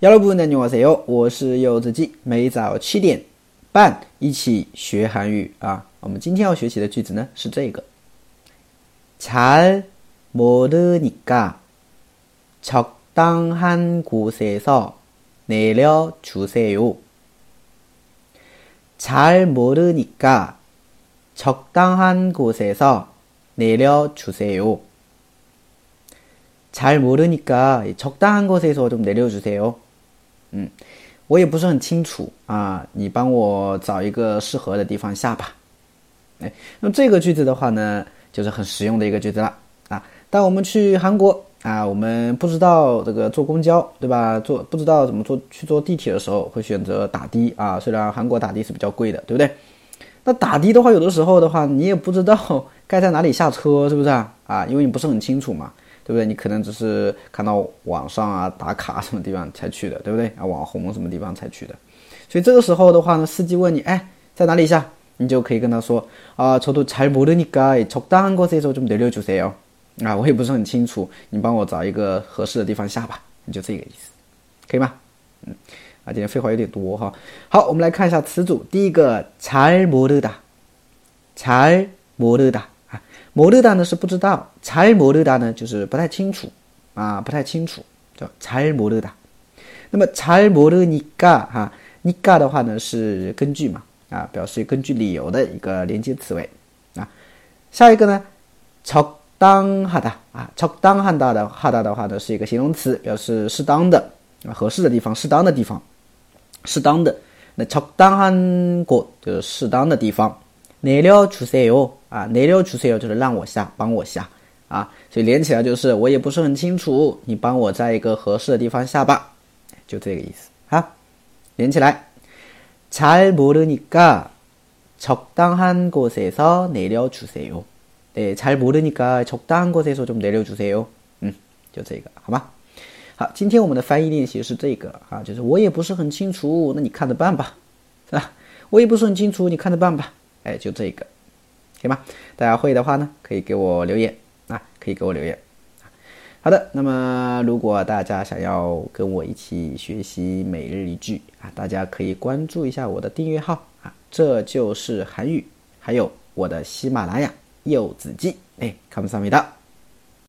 여러분 안녕하세요. 我是柚子鸡，每早七点半一起学韩语啊。我们今天要学习的句子呢是这个：잘모르니까적당한곳에서내려주세요。잘모르니까적당한곳에서내려주세요。잘모르니까적당한곳에서좀내려주세요。 嗯，我也不是很清楚啊，你帮我找一个适合的地方下吧。哎，那么这个句子的话呢，就是很实用的一个句子了啊。当我们去韩国啊，我们不知道这个坐公交对吧？坐不知道怎么坐去坐地铁的时候，会选择打的啊。虽然韩国打的是比较贵的，对不对？那打的的话，有的时候的话，你也不知道该在哪里下车，是不是啊？啊，因为你不是很清楚嘛。对不对？你可能只是看到网上啊打卡什么地方才去的，对不对？啊，网红什么地方才去的？所以这个时候的话呢，司机问你，哎，在哪里下？你就可以跟他说，啊，저도잘모르니까적당한곳에서좀내려주세 요。 啊，我也不是很清楚，你帮我找一个合适的地方下吧。你就这个意思，可以吗？嗯，啊，今天废话有点多哈。好，我们来看一下词组，第一个잘모르 다， 잘모르 다。 모르다呢是不知道，잘모르다呢就是不太清楚啊，不太清楚叫잘모르 다。 那么잘모르니까哈，니까的话呢是根据嘛啊，表示根据理由的一个连接词尾啊。下一个呢，적당하다啊，적당하다的하다的话呢是一个形容词，表示适当的啊，合适的地方，适当的地方，适当的。那적당한 곳就是适当的地方。 내려주세요啊，내려주세요就是让我下，帮我下啊，所以连起来就是我也不是很清楚，你帮我在一个合适的地方下吧，就这个意思啊，连起来，잘모르니까적당한곳에서내려주세 요。 对，잘모르니까적당한곳에서좀내려주세 요。 嗯，就这个好吗？好，今天我们的翻译练习是这个啊，就是我也不是很清楚，那你看着办吧，是吧？我也不是很清楚，你看着办吧。 哎，就这个，行吧？大家会的话呢，可以给我留言啊，可以给我留言。好的，那么如果大家想要跟我一起学习每日一句啊，大家可以关注一下我的订阅号啊，这就是韩语，还有我的喜马拉雅柚子记，哎，看不上味道。